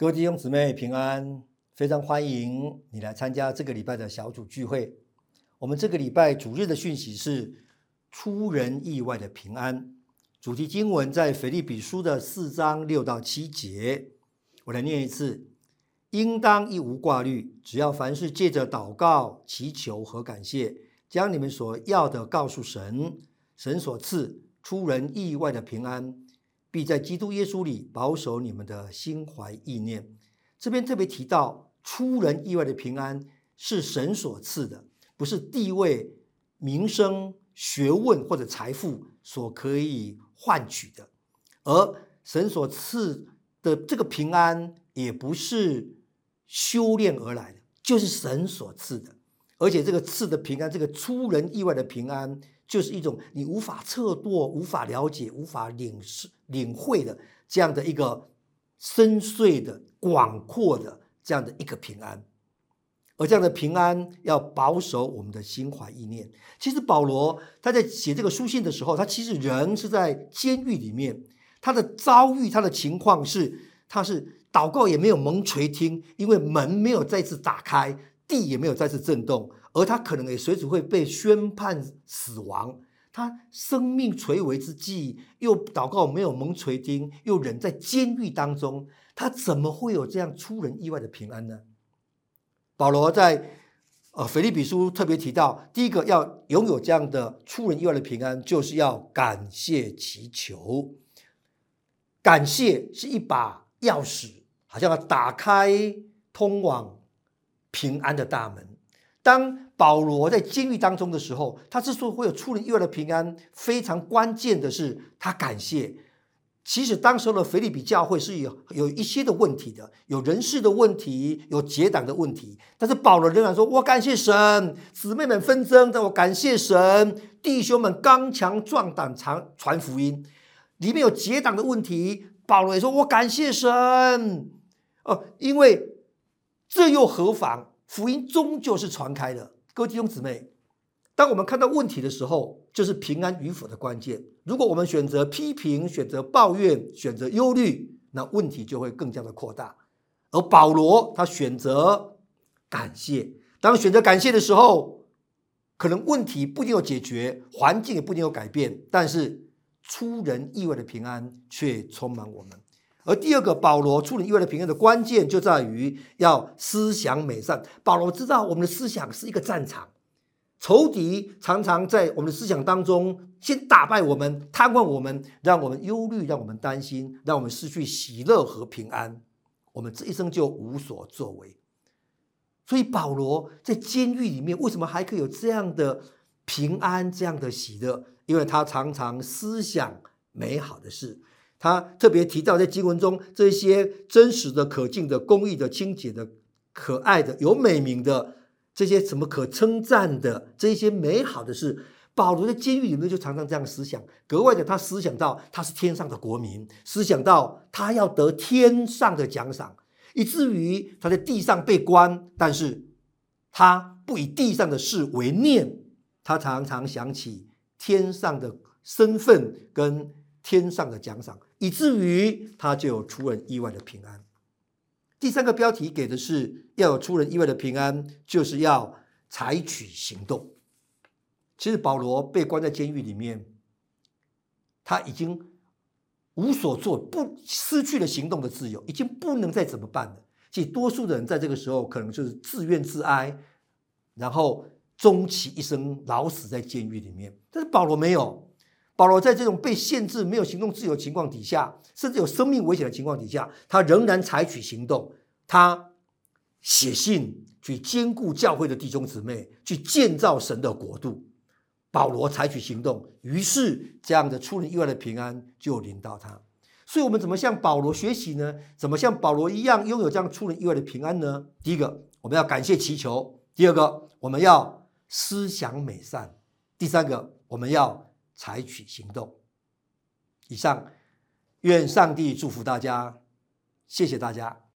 各位弟兄姊妹平安，非常欢迎你来参加这个礼拜的小组聚会。我们这个礼拜主日的讯息是出人意外的平安。主题经文在腓立比书的四章六到七节。我来念一次：应当一无挂虑，只要凡事借着祷告、祈求和感谢，将你们所要的告诉神，神所赐出人意外的平安。必在基督耶稣里保守你们的心怀意念。这边特别提到，出人意外的平安是神所赐的，不是地位、名声、学问或者财富所可以换取的。而神所赐的这个平安，也不是修炼而来的，就是神所赐的。而且这个赐的平安，这个出人意外的平安。就是一种你无法测度、无法了解、无法领、领会的这样的一个深邃的、广阔的这样的一个平安，而这样的平安要保守我们的心怀意念。其实保罗他在写这个书信的时候，他其实人是在监狱里面，他的遭遇、他的情况是，他是祷告也没有蒙垂听，因为门没有再次打开，地也没有再次震动。而他可能也随时会被宣判死亡。他生命垂危之际，又祷告没有蒙垂听，又忍在监狱当中，他怎么会有这样出人意外的平安呢？保罗在呃腓立比书特别提到，第一个要拥有这样的出人意外的平安，就是要感谢祈求。感谢是一把钥匙，好像要打开通往平安的大门。当保罗在监狱当中的时候，他之所以会有出人意外的平安，非常关键的是他感谢。其实当时的腓利比教会是有有一些的问题的，有人事的问题，有结党的问题。但是保罗仍然说：“我感谢神，姊妹们纷争，但我感谢神，弟兄们刚强壮胆，传传福音。里面有结党的问题，保罗也说：我感谢神哦，因为这又何妨？”福音终究是传开的，各位弟兄姊妹，当我们看到问题的时候，就是平安与否的关键。如果我们选择批评、选择抱怨、选择忧虑，那问题就会更加的扩大。而保罗他选择感谢，当选择感谢的时候，可能问题不一定有解决，环境也不一定有改变，但是出人意外的平安却充满我们。而第二个，保罗处理意外的平安的关键就在于要思想美善。保罗知道我们的思想是一个战场，仇敌常常在我们的思想当中先打败我们、瘫痪我们，让我们忧虑，让我们担心，让我们失去喜乐和平安，我们这一生就无所作为。所以保罗在监狱里面为什么还可以有这样的平安、这样的喜乐？因为他常常思想美好的事。他特别提到，在经文中这些真实的、可敬的、公益的、清洁的、可爱的、有美名的这些什么可称赞的这些美好的事，保罗在监狱里面就常常这样思想，格外的他思想到他是天上的国民，思想到他要得天上的奖赏，以至于他在地上被关，但是他不以地上的事为念，他常常想起天上的身份跟天上的奖赏。以至于他就有出人意外的平安。第三个标题给的是要有出人意外的平安，就是要采取行动。其实保罗被关在监狱里面，他已经无所做，不失去了行动的自由，已经不能再怎么办了。其实多数的人在这个时候可能就是自怨自哀，然后终其一生老死在监狱里面。但是保罗没有。保罗在这种被限制、没有行动自由的情况底下，甚至有生命危险的情况底下，他仍然采取行动。他写信去兼顾教会的弟兄姊妹，去建造神的国度。保罗采取行动，于是这样的出人意外的平安就临到他。所以，我们怎么向保罗学习呢？怎么像保罗一样拥有这样出人意外的平安呢？第一个，我们要感谢祈求；第二个，我们要思想美善；第三个，我们要。采取行动。以上，愿上帝祝福大家，谢谢大家。